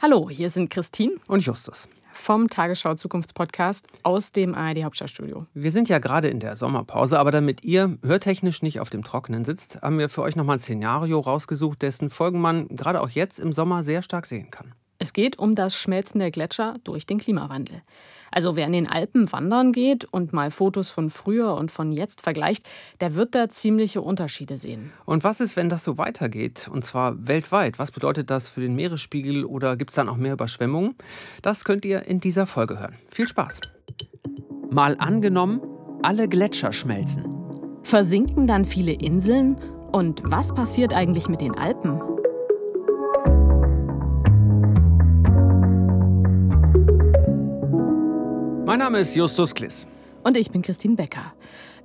Hallo, hier sind Christine und Justus vom Tagesschau Zukunftspodcast aus dem ARD Hauptstadtstudio. Wir sind ja gerade in der Sommerpause, aber damit ihr hörtechnisch nicht auf dem Trockenen sitzt, haben wir für euch nochmal ein Szenario rausgesucht, dessen Folgen man gerade auch jetzt im Sommer sehr stark sehen kann. Es geht um das Schmelzen der Gletscher durch den Klimawandel. Also wer in den Alpen wandern geht und mal Fotos von früher und von jetzt vergleicht, der wird da ziemliche Unterschiede sehen. Und was ist, wenn das so weitergeht? Und zwar weltweit. Was bedeutet das für den Meeresspiegel oder gibt es dann auch mehr Überschwemmungen? Das könnt ihr in dieser Folge hören. Viel Spaß. Mal angenommen, alle Gletscher schmelzen. Versinken dann viele Inseln? Und was passiert eigentlich mit den Alpen? Mein Name ist Justus Kliss. Und ich bin Christine Becker.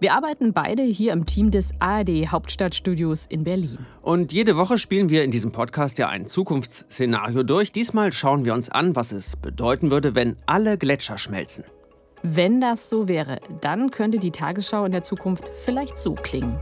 Wir arbeiten beide hier im Team des ARD Hauptstadtstudios in Berlin. Und jede Woche spielen wir in diesem Podcast ja ein Zukunftsszenario durch. Diesmal schauen wir uns an, was es bedeuten würde, wenn alle Gletscher schmelzen. Wenn das so wäre, dann könnte die Tagesschau in der Zukunft vielleicht so klingen.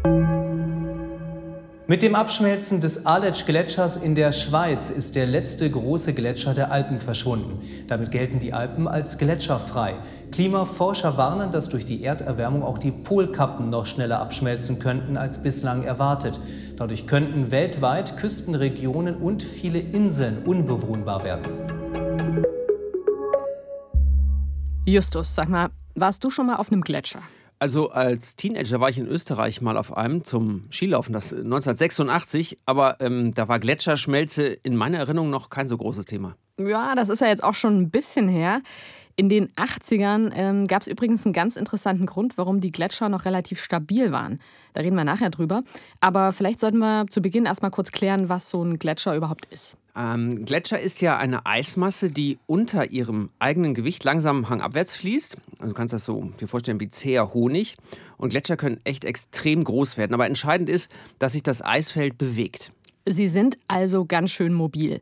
Mit dem Abschmelzen des Aletsch-Gletschers in der Schweiz ist der letzte große Gletscher der Alpen verschwunden. Damit gelten die Alpen als gletscherfrei. Klimaforscher warnen, dass durch die Erderwärmung auch die Polkappen noch schneller abschmelzen könnten als bislang erwartet. Dadurch könnten weltweit Küstenregionen und viele Inseln unbewohnbar werden. Justus, sag mal, warst du schon mal auf einem Gletscher? Also als Teenager war ich in Österreich mal auf einem zum Skilaufen, das 1986, aber ähm, da war Gletscherschmelze in meiner Erinnerung noch kein so großes Thema. Ja, das ist ja jetzt auch schon ein bisschen her. In den 80ern ähm, gab es übrigens einen ganz interessanten Grund, warum die Gletscher noch relativ stabil waren. Da reden wir nachher drüber. Aber vielleicht sollten wir zu Beginn erstmal kurz klären, was so ein Gletscher überhaupt ist. Ähm, Gletscher ist ja eine Eismasse, die unter ihrem eigenen Gewicht langsam hangabwärts fließt. Also du kannst das so dir vorstellen wie zäher Honig. Und Gletscher können echt extrem groß werden. Aber entscheidend ist, dass sich das Eisfeld bewegt. Sie sind also ganz schön mobil.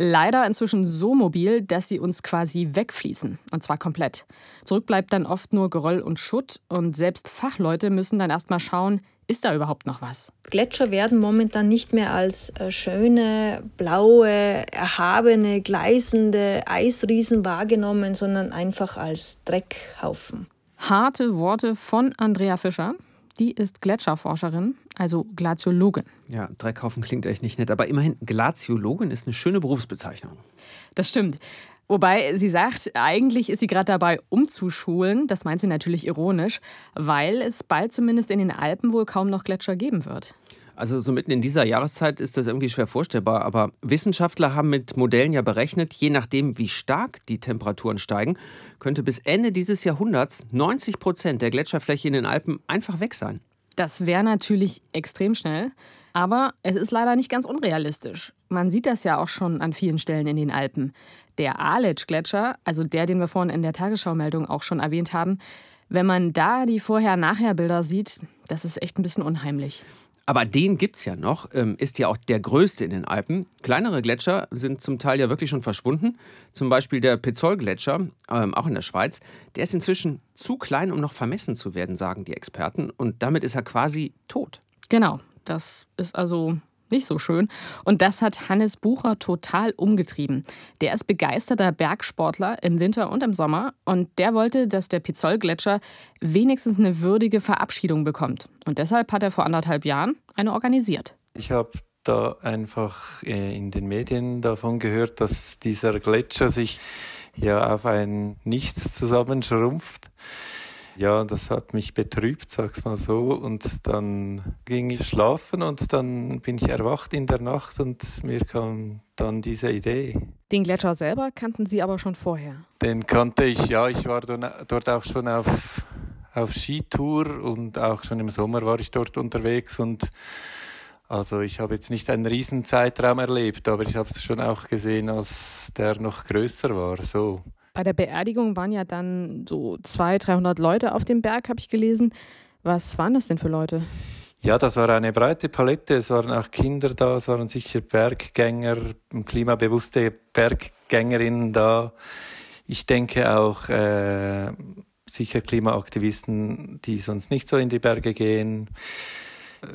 Leider inzwischen so mobil, dass sie uns quasi wegfließen. Und zwar komplett. Zurück bleibt dann oft nur Geröll und Schutt. Und selbst Fachleute müssen dann erstmal schauen, ist da überhaupt noch was? Gletscher werden momentan nicht mehr als äh, schöne, blaue, erhabene, gleißende Eisriesen wahrgenommen, sondern einfach als Dreckhaufen. Harte Worte von Andrea Fischer. Die ist Gletscherforscherin, also Glaziologin. Ja, Dreckhaufen klingt echt nicht nett, aber immerhin Glaziologin ist eine schöne Berufsbezeichnung. Das stimmt. Wobei sie sagt, eigentlich ist sie gerade dabei, umzuschulen. Das meint sie natürlich ironisch, weil es bald zumindest in den Alpen wohl kaum noch Gletscher geben wird. Also so mitten in dieser Jahreszeit ist das irgendwie schwer vorstellbar. Aber Wissenschaftler haben mit Modellen ja berechnet, je nachdem, wie stark die Temperaturen steigen, könnte bis Ende dieses Jahrhunderts 90 Prozent der Gletscherfläche in den Alpen einfach weg sein. Das wäre natürlich extrem schnell. Aber es ist leider nicht ganz unrealistisch. Man sieht das ja auch schon an vielen Stellen in den Alpen. Der Aletsch-Gletscher, also der, den wir vorhin in der Tagesschau-Meldung auch schon erwähnt haben, wenn man da die Vorher-Nachher-Bilder sieht, das ist echt ein bisschen unheimlich. Aber den gibt es ja noch, ähm, ist ja auch der größte in den Alpen. Kleinere Gletscher sind zum Teil ja wirklich schon verschwunden. Zum Beispiel der Pezol-Gletscher, ähm, auch in der Schweiz. Der ist inzwischen zu klein, um noch vermessen zu werden, sagen die Experten. Und damit ist er quasi tot. Genau, das ist also nicht so schön. Und das hat Hannes Bucher total umgetrieben. Der ist begeisterter Bergsportler im Winter und im Sommer und der wollte, dass der Pizol-Gletscher wenigstens eine würdige Verabschiedung bekommt. Und deshalb hat er vor anderthalb Jahren eine organisiert. Ich habe da einfach äh, in den Medien davon gehört, dass dieser Gletscher sich ja auf ein Nichts zusammenschrumpft ja, das hat mich betrübt, sag's mal so. Und dann ging ich schlafen und dann bin ich erwacht in der Nacht und mir kam dann diese Idee. Den Gletscher selber kannten Sie aber schon vorher? Den kannte ich, ja. Ich war dort auch schon auf, auf Skitour und auch schon im Sommer war ich dort unterwegs und also ich habe jetzt nicht einen riesen Zeitraum erlebt, aber ich habe es schon auch gesehen, als der noch größer war. So. Bei der Beerdigung waren ja dann so 200, 300 Leute auf dem Berg, habe ich gelesen. Was waren das denn für Leute? Ja, das war eine breite Palette. Es waren auch Kinder da, es waren sicher Berggänger, klimabewusste Berggängerinnen da. Ich denke auch äh, sicher Klimaaktivisten, die sonst nicht so in die Berge gehen.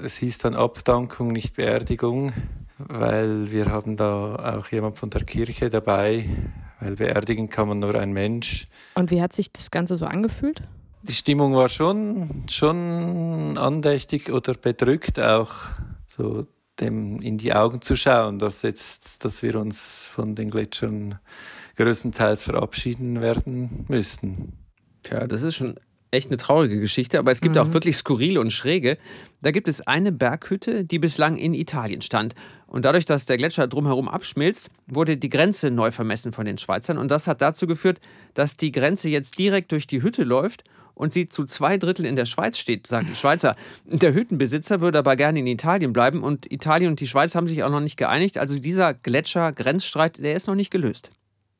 Es hieß dann Abdankung, nicht Beerdigung. weil wir haben da auch jemand von der Kirche dabei, weil beerdigen kann man nur ein Mensch. Und wie hat sich das Ganze so angefühlt? Die Stimmung war schon, schon andächtig oder bedrückt auch, so dem in die Augen zu schauen, dass jetzt, dass wir uns von den Gletschern größtenteils verabschieden werden müssten. Tja, das ist schon echt eine traurige Geschichte, aber es gibt mhm. auch wirklich skurrile und schräge. Da gibt es eine Berghütte, die bislang in Italien stand. Und dadurch, dass der Gletscher drumherum abschmilzt, wurde die Grenze neu vermessen von den Schweizern. Und das hat dazu geführt, dass die Grenze jetzt direkt durch die Hütte läuft und sie zu zwei Drittel in der Schweiz steht, sagen die Schweizer. Der Hüttenbesitzer würde aber gerne in Italien bleiben und Italien und die Schweiz haben sich auch noch nicht geeinigt. Also dieser Gletscher-Grenzstreit, der ist noch nicht gelöst.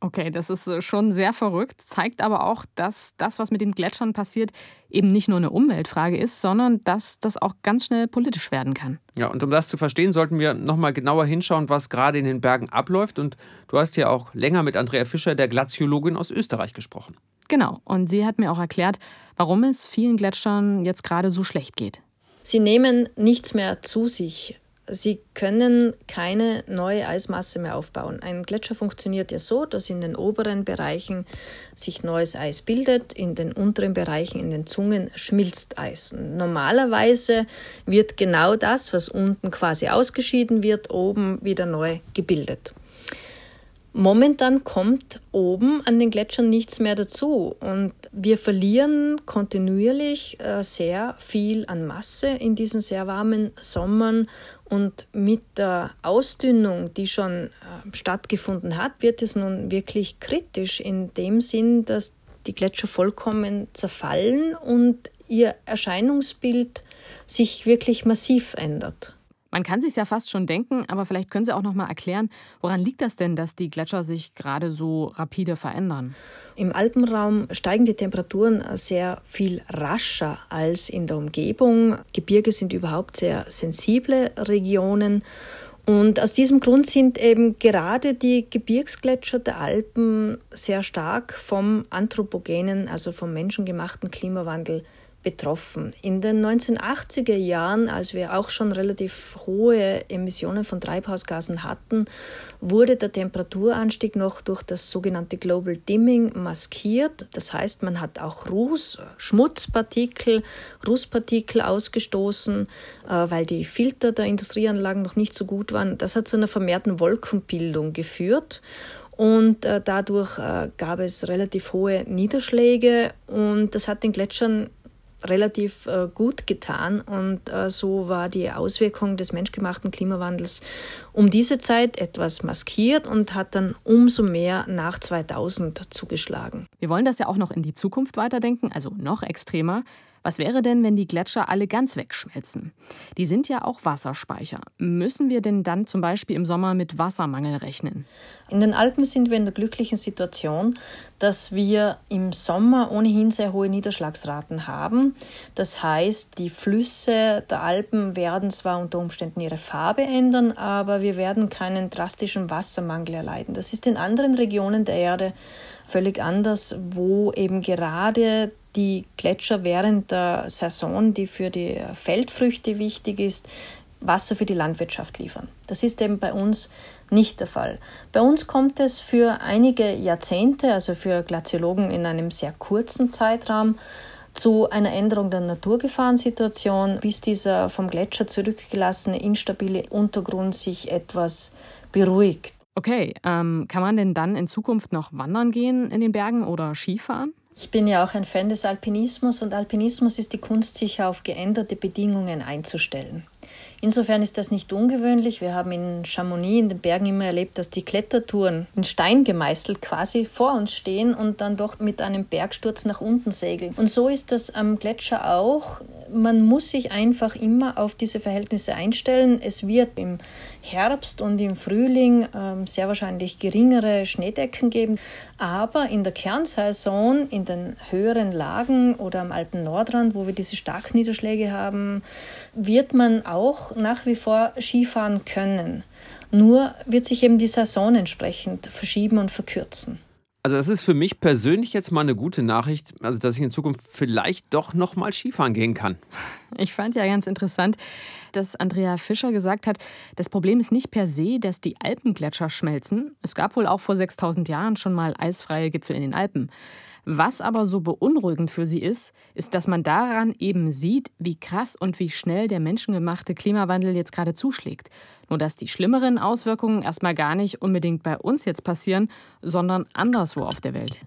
Okay, das ist äh, schon sehr verrückt, zeigt aber auch, dass das, was mit den Gletschern passiert, eben nicht nur eine Umweltfrage ist, sondern dass das auch ganz schnell politisch werden kann. Ja, und um das zu verstehen, sollten wir nochmal genauer hinschauen, was gerade in den Bergen abläuft. Und du hast ja auch länger mit Andrea Fischer, der Glaziologin aus Österreich, gesprochen. Genau, und sie hat mir auch erklärt, warum es vielen Gletschern jetzt gerade so schlecht geht. Sie nehmen nichts mehr zu sich. Sie können keine neue Eismasse mehr aufbauen. Ein Gletscher funktioniert ja so, dass in den oberen Bereichen sich neues Eis bildet, in den unteren Bereichen, in den Zungen schmilzt Eis. Normalerweise wird genau das, was unten quasi ausgeschieden wird, oben wieder neu gebildet. Momentan kommt oben an den Gletschern nichts mehr dazu und wir verlieren kontinuierlich äh, sehr viel an Masse in diesen sehr warmen Sommern und mit der Ausdünnung, die schon äh, stattgefunden hat, wird es nun wirklich kritisch in dem Sinn, dass die Gletscher vollkommen zerfallen und ihr Erscheinungsbild sich wirklich massiv ändert. Man kann sich ja fast schon denken, aber vielleicht können Sie auch noch mal erklären, woran liegt das denn, dass die Gletscher sich gerade so rapide verändern? Im Alpenraum steigen die Temperaturen sehr viel rascher als in der Umgebung. Gebirge sind überhaupt sehr sensible Regionen. Und aus diesem Grund sind eben gerade die Gebirgsgletscher der Alpen sehr stark vom anthropogenen, also vom menschengemachten Klimawandel betroffen. In den 1980er Jahren, als wir auch schon relativ hohe Emissionen von Treibhausgasen hatten, wurde der Temperaturanstieg noch durch das sogenannte Global Dimming maskiert. Das heißt, man hat auch Ruß, Schmutzpartikel, Rußpartikel ausgestoßen, äh, weil die Filter der Industrieanlagen noch nicht so gut waren. Das hat zu einer vermehrten Wolkenbildung geführt. Und äh, dadurch äh, gab es relativ hohe Niederschläge und das hat den Gletschern relativ äh, gut getan und äh, so war die Auswirkung des menschgemachten Klimawandels um diese Zeit etwas maskiert und hat dann umso mehr nach 2000 zugeschlagen. Wir wollen das ja auch noch in die Zukunft weiterdenken, also noch extremer. Was wäre denn, wenn die Gletscher alle ganz wegschmelzen? Die sind ja auch Wasserspeicher. Müssen wir denn dann zum Beispiel im Sommer mit Wassermangel rechnen? In den Alpen sind wir in der glücklichen Situation, dass wir im Sommer ohnehin sehr hohe Niederschlagsraten haben. Das heißt, die Flüsse der Alpen werden zwar unter Umständen ihre Farbe ändern, aber wir werden keinen drastischen Wassermangel erleiden. Das ist in anderen Regionen der Erde völlig anders, wo eben gerade die Gletscher während der Saison, die für die Feldfrüchte wichtig ist, Wasser für die Landwirtschaft liefern. Das ist eben bei uns nicht der Fall. Bei uns kommt es für einige Jahrzehnte, also für Glaziologen in einem sehr kurzen Zeitraum, zu einer Änderung der Naturgefahrensituation, bis dieser vom Gletscher zurückgelassene instabile Untergrund sich etwas beruhigt. Okay, ähm, kann man denn dann in Zukunft noch wandern gehen in den Bergen oder Skifahren? Ich bin ja auch ein Fan des Alpinismus und Alpinismus ist die Kunst, sich auf geänderte Bedingungen einzustellen. Insofern ist das nicht ungewöhnlich. Wir haben in Chamonix in den Bergen immer erlebt, dass die Klettertouren in Stein gemeißelt quasi vor uns stehen und dann doch mit einem Bergsturz nach unten segeln. Und so ist das am Gletscher auch. Man muss sich einfach immer auf diese Verhältnisse einstellen. Es wird im Herbst und im Frühling ähm, sehr wahrscheinlich geringere Schneedecken geben. Aber in der Kernsaison, in den höheren Lagen oder am Alpen-Nordrand, wo wir diese Starkniederschläge haben, wird man auch nach wie vor Skifahren können. Nur wird sich eben die Saison entsprechend verschieben und verkürzen. Also das ist für mich persönlich jetzt mal eine gute Nachricht, also dass ich in Zukunft vielleicht doch noch mal Skifahren gehen kann. Ich fand ja ganz interessant, dass Andrea Fischer gesagt hat, das Problem ist nicht per se, dass die Alpengletscher schmelzen. Es gab wohl auch vor 6000 Jahren schon mal eisfreie Gipfel in den Alpen. Was aber so beunruhigend für sie ist, ist, dass man daran eben sieht, wie krass und wie schnell der menschengemachte Klimawandel jetzt gerade zuschlägt. Nur dass die schlimmeren Auswirkungen erstmal gar nicht unbedingt bei uns jetzt passieren, sondern anderswo auf der Welt.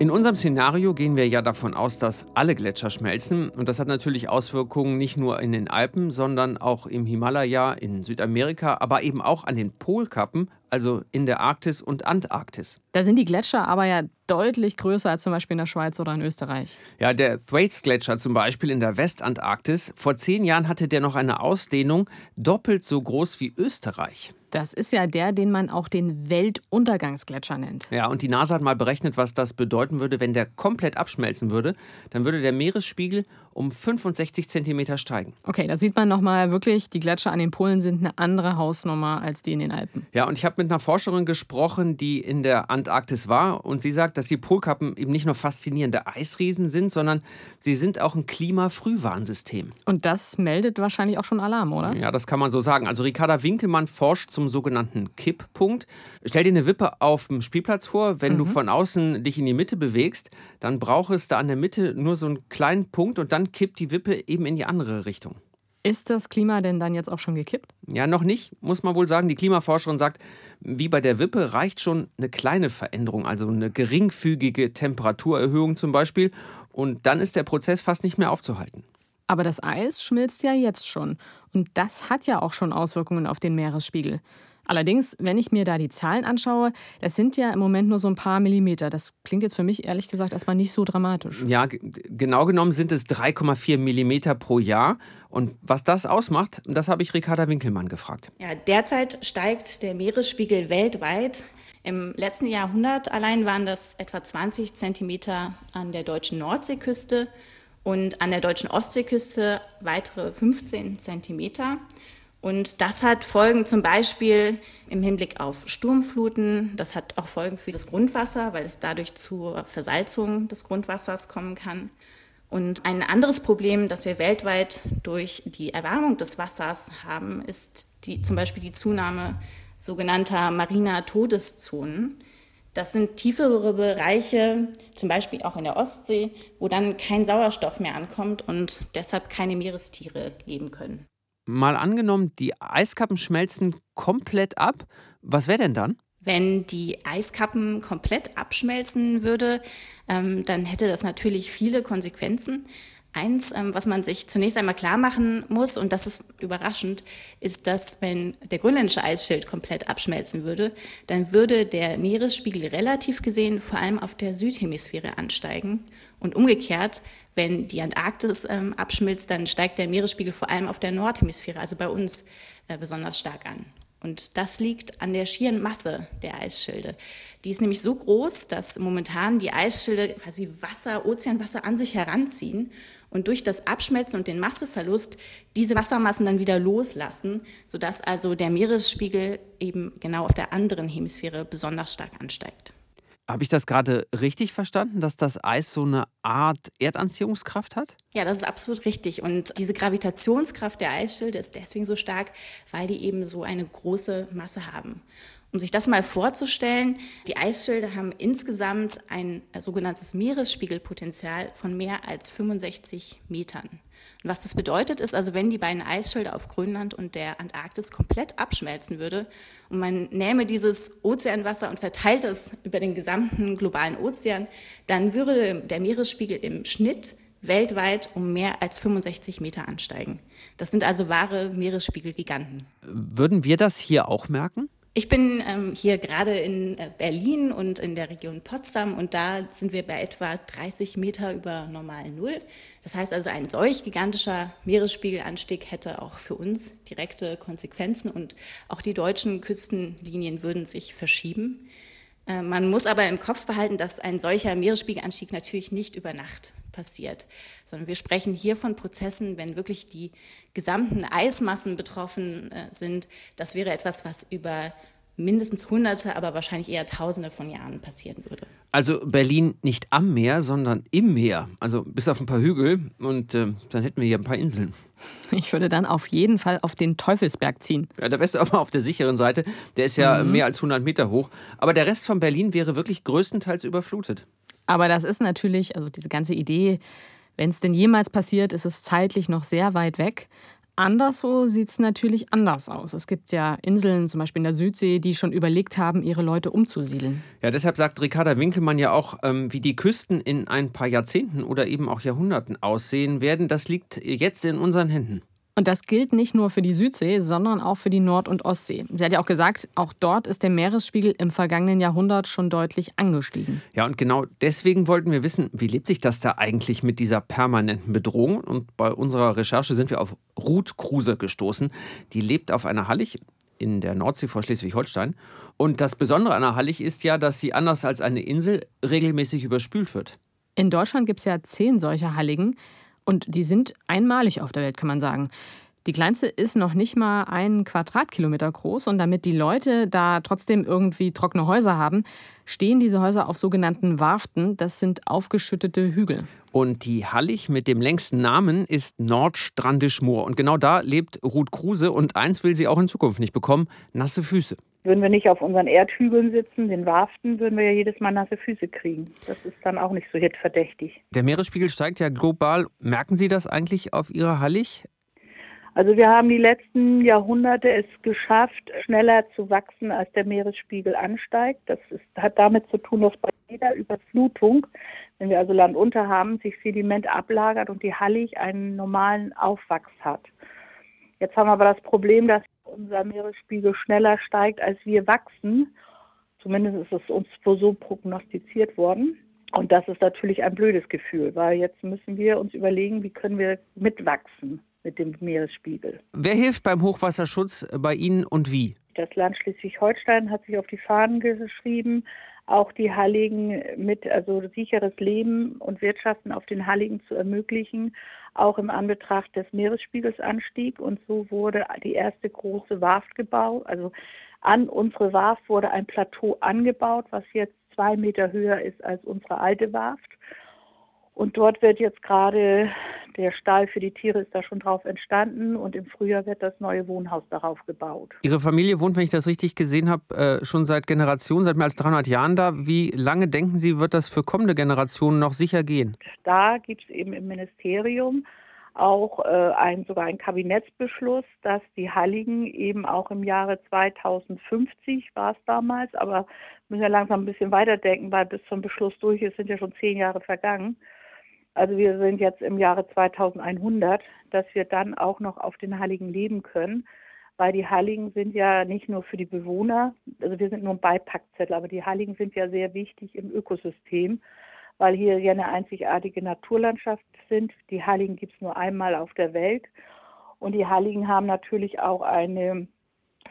In unserem Szenario gehen wir ja davon aus, dass alle Gletscher schmelzen. Und das hat natürlich Auswirkungen nicht nur in den Alpen, sondern auch im Himalaya, in Südamerika, aber eben auch an den Polkappen, also in der Arktis und Antarktis. Da sind die Gletscher aber ja deutlich größer als zum Beispiel in der Schweiz oder in Österreich. Ja, der Thwaites-Gletscher zum Beispiel in der Westantarktis. Vor zehn Jahren hatte der noch eine Ausdehnung doppelt so groß wie Österreich. Das ist ja der, den man auch den Weltuntergangsgletscher nennt. Ja, und die NASA hat mal berechnet, was das bedeuten würde, wenn der komplett abschmelzen würde. Dann würde der Meeresspiegel um 65 Zentimeter steigen. Okay, da sieht man nochmal wirklich, die Gletscher an den Polen sind eine andere Hausnummer als die in den Alpen. Ja, und ich habe mit einer Forscherin gesprochen, die in der Antarktis war. Und sie sagt, dass die Polkappen eben nicht nur faszinierende Eisriesen sind, sondern sie sind auch ein Klimafrühwarnsystem. Und das meldet wahrscheinlich auch schon Alarm, oder? Ja, das kann man so sagen. Also Ricarda Winkelmann forscht zum sogenannten Kipppunkt. Stell dir eine Wippe auf dem Spielplatz vor. Wenn mhm. du von außen dich in die Mitte bewegst, dann braucht es da an der Mitte nur so einen kleinen Punkt und dann kippt die Wippe eben in die andere Richtung. Ist das Klima denn dann jetzt auch schon gekippt? Ja, noch nicht, muss man wohl sagen. Die Klimaforscherin sagt, wie bei der Wippe reicht schon eine kleine Veränderung, also eine geringfügige Temperaturerhöhung zum Beispiel. Und dann ist der Prozess fast nicht mehr aufzuhalten. Aber das Eis schmilzt ja jetzt schon. Und das hat ja auch schon Auswirkungen auf den Meeresspiegel. Allerdings, wenn ich mir da die Zahlen anschaue, das sind ja im Moment nur so ein paar Millimeter. Das klingt jetzt für mich ehrlich gesagt erstmal nicht so dramatisch. Ja, genau genommen sind es 3,4 Millimeter pro Jahr. Und was das ausmacht, das habe ich Ricarda Winkelmann gefragt. Ja, derzeit steigt der Meeresspiegel weltweit. Im letzten Jahrhundert allein waren das etwa 20 Zentimeter an der deutschen Nordseeküste und an der deutschen Ostseeküste weitere 15 Zentimeter. Und das hat Folgen zum Beispiel im Hinblick auf Sturmfluten. Das hat auch Folgen für das Grundwasser, weil es dadurch zur Versalzung des Grundwassers kommen kann. Und ein anderes Problem, das wir weltweit durch die Erwärmung des Wassers haben, ist die, zum Beispiel die Zunahme sogenannter mariner Todeszonen. Das sind tiefere Bereiche, zum Beispiel auch in der Ostsee, wo dann kein Sauerstoff mehr ankommt und deshalb keine Meerestiere leben können. Mal angenommen, die Eiskappen schmelzen komplett ab. Was wäre denn dann? Wenn die Eiskappen komplett abschmelzen würde, ähm, dann hätte das natürlich viele Konsequenzen. Eins, ähm, was man sich zunächst einmal klar machen muss, und das ist überraschend, ist, dass wenn der grönländische Eisschild komplett abschmelzen würde, dann würde der Meeresspiegel relativ gesehen vor allem auf der Südhemisphäre ansteigen. Und umgekehrt, wenn die Antarktis ähm, abschmilzt, dann steigt der Meeresspiegel vor allem auf der Nordhemisphäre, also bei uns, äh, besonders stark an. Und das liegt an der schieren Masse der Eisschilde. Die ist nämlich so groß, dass momentan die Eisschilde quasi Wasser, Ozeanwasser an sich heranziehen und durch das Abschmelzen und den Masseverlust diese Wassermassen dann wieder loslassen, sodass also der Meeresspiegel eben genau auf der anderen Hemisphäre besonders stark ansteigt. Habe ich das gerade richtig verstanden, dass das Eis so eine Art Erdanziehungskraft hat? Ja, das ist absolut richtig. Und diese Gravitationskraft der Eisschilde ist deswegen so stark, weil die eben so eine große Masse haben. Um sich das mal vorzustellen, die Eisschilde haben insgesamt ein sogenanntes Meeresspiegelpotenzial von mehr als 65 Metern. Und was das bedeutet, ist also, wenn die beiden Eisschilde auf Grönland und der Antarktis komplett abschmelzen würde und man nähme dieses Ozeanwasser und verteilt es über den gesamten globalen Ozean, dann würde der Meeresspiegel im Schnitt weltweit um mehr als 65 Meter ansteigen. Das sind also wahre Meeresspiegelgiganten. Würden wir das hier auch merken? Ich bin ähm, hier gerade in äh, Berlin und in der Region Potsdam und da sind wir bei etwa 30 Meter über normal Null. Das heißt also, ein solch gigantischer Meeresspiegelanstieg hätte auch für uns direkte Konsequenzen und auch die deutschen Küstenlinien würden sich verschieben. Äh, man muss aber im Kopf behalten, dass ein solcher Meeresspiegelanstieg natürlich nicht über Nacht passiert, sondern wir sprechen hier von Prozessen, wenn wirklich die gesamten Eismassen betroffen äh, sind. Das wäre etwas, was über mindestens Hunderte, aber wahrscheinlich eher Tausende von Jahren passieren würde. Also Berlin nicht am Meer, sondern im Meer. Also bis auf ein paar Hügel und äh, dann hätten wir hier ein paar Inseln. Ich würde dann auf jeden Fall auf den Teufelsberg ziehen. Ja, da wärst du aber auf der sicheren Seite. Der ist ja mhm. mehr als 100 Meter hoch. Aber der Rest von Berlin wäre wirklich größtenteils überflutet. Aber das ist natürlich, also diese ganze Idee, wenn es denn jemals passiert, ist es zeitlich noch sehr weit weg. Anderswo sieht es natürlich anders aus. Es gibt ja Inseln, zum Beispiel in der Südsee, die schon überlegt haben, ihre Leute umzusiedeln. Ja, deshalb sagt Ricarda Winkelmann ja auch, ähm, wie die Küsten in ein paar Jahrzehnten oder eben auch Jahrhunderten aussehen werden. Das liegt jetzt in unseren Händen. Und das gilt nicht nur für die Südsee, sondern auch für die Nord- und Ostsee. Sie hat ja auch gesagt, auch dort ist der Meeresspiegel im vergangenen Jahrhundert schon deutlich angestiegen. Ja, und genau deswegen wollten wir wissen, wie lebt sich das da eigentlich mit dieser permanenten Bedrohung? Und bei unserer Recherche sind wir auf Ruth Kruse gestoßen. Die lebt auf einer Hallig in der Nordsee vor Schleswig-Holstein. Und das Besondere an der Hallig ist ja, dass sie anders als eine Insel regelmäßig überspült wird. In Deutschland gibt es ja zehn solcher Halligen. Und die sind einmalig auf der Welt, kann man sagen. Die kleinste ist noch nicht mal einen Quadratkilometer groß und damit die Leute da trotzdem irgendwie trockene Häuser haben, stehen diese Häuser auf sogenannten Warften. Das sind aufgeschüttete Hügel. Und die Hallig mit dem längsten Namen ist Nordstrandisch Moor. Und genau da lebt Ruth Kruse und eins will sie auch in Zukunft nicht bekommen, nasse Füße. Würden wir nicht auf unseren Erdhügeln sitzen, den Warften, würden wir ja jedes Mal nasse Füße kriegen. Das ist dann auch nicht so hitverdächtig. Der Meeresspiegel steigt ja global. Merken Sie das eigentlich auf Ihrer Hallig? Also wir haben die letzten Jahrhunderte es geschafft, schneller zu wachsen, als der Meeresspiegel ansteigt. Das ist, hat damit zu tun, dass bei jeder Überflutung, wenn wir also Land unter haben, sich Sediment ablagert und die Hallig einen normalen Aufwachs hat. Jetzt haben wir aber das Problem, dass unser Meeresspiegel schneller steigt, als wir wachsen. Zumindest ist es uns so prognostiziert worden. Und das ist natürlich ein blödes Gefühl, weil jetzt müssen wir uns überlegen, wie können wir mitwachsen mit dem Meeresspiegel. Wer hilft beim Hochwasserschutz bei Ihnen und wie? Das Land Schleswig-Holstein hat sich auf die Fahnen geschrieben, auch die Halligen mit, also sicheres Leben und Wirtschaften auf den Halligen zu ermöglichen, auch im Anbetracht des Meeresspiegelsanstieg. Und so wurde die erste große Warft gebaut. Also an unsere Warft wurde ein Plateau angebaut, was jetzt zwei Meter höher ist als unsere alte Warft. Und dort wird jetzt gerade der Stall für die Tiere ist da schon drauf entstanden und im Frühjahr wird das neue Wohnhaus darauf gebaut. Ihre Familie wohnt, wenn ich das richtig gesehen habe, äh, schon seit Generationen, seit mehr als 300 Jahren da. Wie lange denken Sie, wird das für kommende Generationen noch sicher gehen? Da gibt es eben im Ministerium auch äh, ein, sogar ein Kabinettsbeschluss, dass die Halligen eben auch im Jahre 2050 war es damals, aber müssen ja langsam ein bisschen weiterdenken, weil bis zum Beschluss durch ist, sind ja schon zehn Jahre vergangen also wir sind jetzt im Jahre 2100, dass wir dann auch noch auf den Heiligen leben können, weil die Heiligen sind ja nicht nur für die Bewohner, also wir sind nur ein Beipackzettel, aber die Heiligen sind ja sehr wichtig im Ökosystem, weil hier ja eine einzigartige Naturlandschaft sind. Die Heiligen gibt es nur einmal auf der Welt und die Heiligen haben natürlich auch eine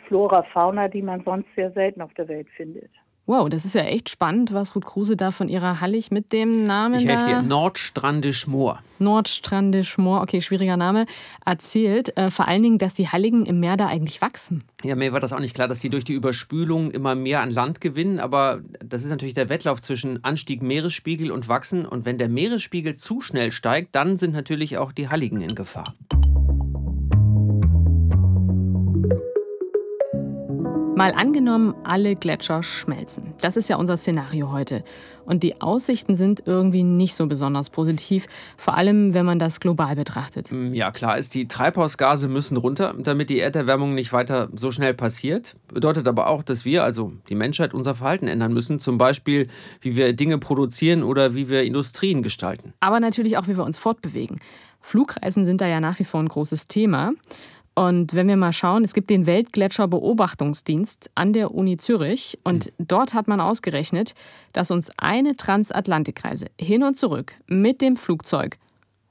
Flora, Fauna, die man sonst sehr selten auf der Welt findet. Wow, das ist ja echt spannend, was Ruth Kruse da von ihrer Hallig mit dem Namen. Ich helfe dir, Nordstrandisch Moor. Nordstrandisch Moor, okay, schwieriger Name, erzählt. Äh, vor allen Dingen, dass die Halligen im Meer da eigentlich wachsen. Ja, mir war das auch nicht klar, dass sie durch die Überspülung immer mehr an Land gewinnen. Aber das ist natürlich der Wettlauf zwischen Anstieg Meeresspiegel und Wachsen. Und wenn der Meeresspiegel zu schnell steigt, dann sind natürlich auch die Halligen in Gefahr. Mal angenommen, alle Gletscher schmelzen. Das ist ja unser Szenario heute. Und die Aussichten sind irgendwie nicht so besonders positiv, vor allem wenn man das global betrachtet. Mm, ja, klar ist, die Treibhausgase müssen runter, damit die Erderwärmung nicht weiter so schnell passiert. Bedeutet aber auch, dass wir, also die Menschheit, unser Verhalten ändern müssen. Zum Beispiel, wie wir Dinge produzieren oder wie wir Industrien gestalten. Aber natürlich auch, wie wir uns fortbewegen. Flugreisen sind da ja nach wie vor ein großes Thema. Und wenn wir mal schauen, es gibt den Weltgletscherbeobachtungsdienst an der Uni Zürich und mhm. dort hat man ausgerechnet, dass uns eine Transatlantikreise hin und zurück mit dem Flugzeug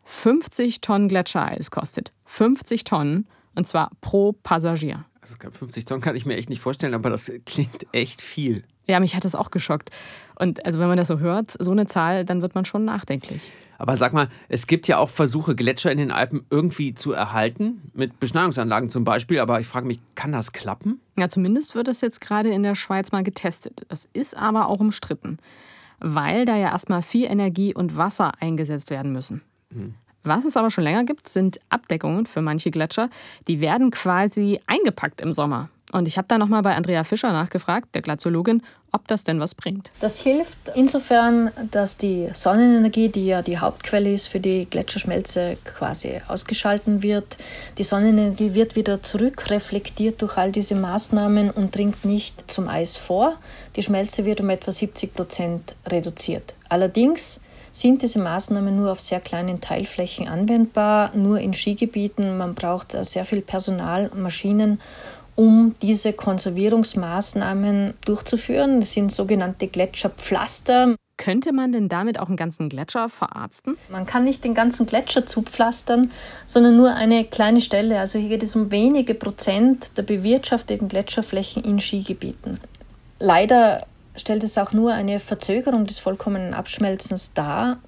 50 Tonnen Gletschereis kostet. 50 Tonnen und zwar pro Passagier. 50 Tonnen kann ich mir echt nicht vorstellen, aber das klingt echt viel. Ja, mich hat das auch geschockt. Und also wenn man das so hört, so eine Zahl, dann wird man schon nachdenklich. Aber sag mal, es gibt ja auch Versuche, Gletscher in den Alpen irgendwie zu erhalten, mit Beschneiungsanlagen zum Beispiel. Aber ich frage mich, kann das klappen? Ja, zumindest wird das jetzt gerade in der Schweiz mal getestet. Das ist aber auch umstritten, weil da ja erstmal viel Energie und Wasser eingesetzt werden müssen. Hm. Was es aber schon länger gibt, sind Abdeckungen für manche Gletscher. Die werden quasi eingepackt im Sommer. Und ich habe da nochmal bei Andrea Fischer nachgefragt, der Glaziologin, ob das denn was bringt. Das hilft insofern, dass die Sonnenenergie, die ja die Hauptquelle ist für die Gletscherschmelze, quasi ausgeschalten wird. Die Sonnenenergie wird wieder zurückreflektiert durch all diese Maßnahmen und dringt nicht zum Eis vor. Die Schmelze wird um etwa 70 Prozent reduziert. Allerdings sind diese Maßnahmen nur auf sehr kleinen Teilflächen anwendbar, nur in Skigebieten. Man braucht sehr viel Personal, Maschinen, um diese Konservierungsmaßnahmen durchzuführen. Das sind sogenannte Gletscherpflaster. Könnte man denn damit auch einen ganzen Gletscher verarzten? Man kann nicht den ganzen Gletscher zupflastern, sondern nur eine kleine Stelle. Also hier geht es um wenige Prozent der bewirtschafteten Gletscherflächen in Skigebieten. Leider stellt es auch nur eine Verzögerung des vollkommenen Abschmelzens dar,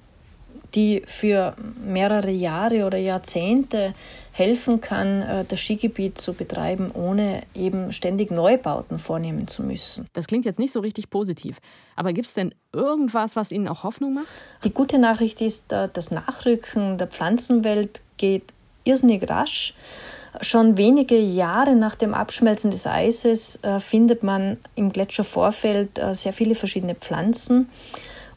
die für mehrere Jahre oder Jahrzehnte helfen kann, äh, das Skigebiet zu betreiben, ohne eben ständig Neubauten vornehmen zu müssen. Das klingt jetzt nicht so richtig positiv. Aber gibt es denn irgendwas, was Ihnen auch Hoffnung macht? Die gute Nachricht ist, äh, das Nachrücken der Pflanzenwelt geht irrsinnig rasch. Schon wenige Jahre nach dem Abschmelzen des Eises äh, findet man im Gletschervorfeld sehr viele verschiedene Pflanzen.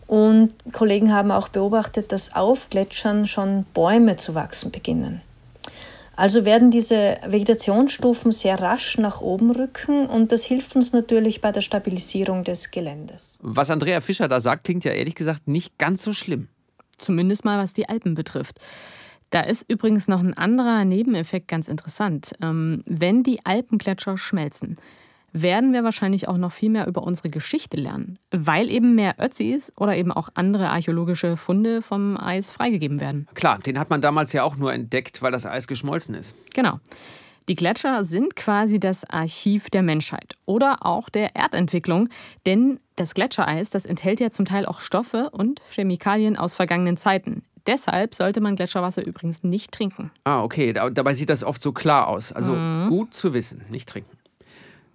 Und Kollegen haben auch beobachtet, dass auf Gletschern schon Bäume zu wachsen beginnen. Also werden diese Vegetationsstufen sehr rasch nach oben rücken und das hilft uns natürlich bei der Stabilisierung des Geländes. Was Andrea Fischer da sagt, klingt ja ehrlich gesagt nicht ganz so schlimm. Zumindest mal was die Alpen betrifft. Da ist übrigens noch ein anderer Nebeneffekt ganz interessant. Ähm, wenn die Alpengletscher schmelzen, werden wir wahrscheinlich auch noch viel mehr über unsere Geschichte lernen, weil eben mehr Ötzis oder eben auch andere archäologische Funde vom Eis freigegeben werden. Klar, den hat man damals ja auch nur entdeckt, weil das Eis geschmolzen ist. Genau. Die Gletscher sind quasi das Archiv der Menschheit oder auch der Erdentwicklung, denn das Gletschereis, das enthält ja zum Teil auch Stoffe und Chemikalien aus vergangenen Zeiten, Deshalb sollte man Gletscherwasser übrigens nicht trinken. Ah, okay. Dabei sieht das oft so klar aus. Also mhm. gut zu wissen, nicht trinken.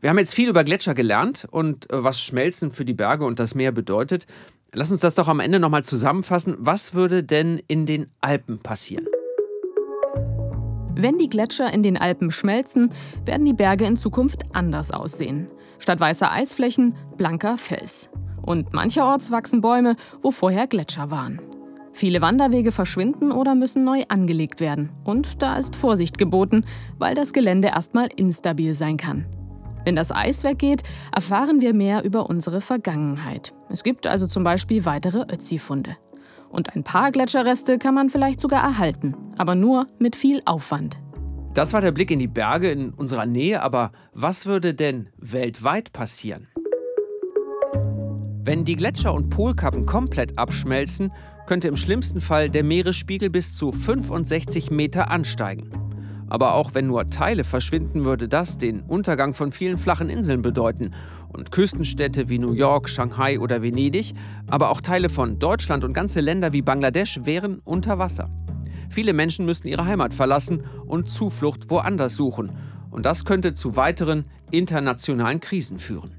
Wir haben jetzt viel über Gletscher gelernt und äh, was Schmelzen für die Berge und das Meer bedeutet. Lass uns das doch am Ende nochmal zusammenfassen. Was würde denn in den Alpen passieren? Wenn die Gletscher in den Alpen schmelzen, werden die Berge in Zukunft anders aussehen. Statt weißer Eisflächen blanker Fels. Und mancherorts wachsen Bäume, wo vorher Gletscher waren. Viele Wanderwege verschwinden oder müssen neu angelegt werden. Und da ist Vorsicht geboten, weil das Gelände erstmal instabil sein kann. Wenn das Eis weggeht, erfahren wir mehr über unsere Vergangenheit. Es gibt also zum Beispiel weitere Ötzi-Funde. Und ein paar Gletscherreste kann man vielleicht sogar erhalten, aber nur mit viel Aufwand. Das war der Blick in die Berge in unserer Nähe, aber was würde denn weltweit passieren? Wenn die Gletscher und Polkappen komplett abschmelzen, könnte im schlimmsten Fall der Meeresspiegel bis zu 65 Meter ansteigen. Aber auch wenn nur Teile verschwinden, würde das den Untergang von vielen flachen Inseln bedeuten. Und Küstenstädte wie New York, Shanghai oder Venedig, aber auch Teile von Deutschland und ganze Länder wie Bangladesch wären unter Wasser. Viele Menschen müssten ihre Heimat verlassen und Zuflucht woanders suchen. Und das könnte zu weiteren internationalen Krisen führen.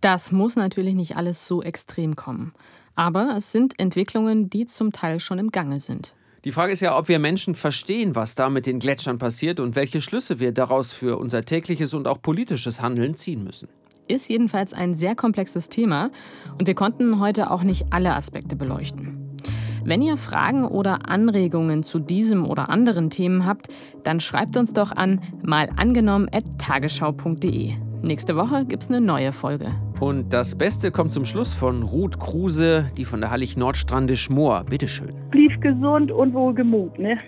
Das muss natürlich nicht alles so extrem kommen. Aber es sind Entwicklungen, die zum Teil schon im Gange sind. Die Frage ist ja, ob wir Menschen verstehen, was da mit den Gletschern passiert und welche Schlüsse wir daraus für unser tägliches und auch politisches Handeln ziehen müssen. Ist jedenfalls ein sehr komplexes Thema und wir konnten heute auch nicht alle Aspekte beleuchten. Wenn ihr Fragen oder Anregungen zu diesem oder anderen Themen habt, dann schreibt uns doch an malangenommen.tagesschau.de. Nächste Woche gibt's eine neue Folge. Und das Beste kommt zum Schluss von Ruth Kruse, die von der Hallig Nordstrandisch Moor. Bitteschön. Blieb gesund und wohlgemut, ne?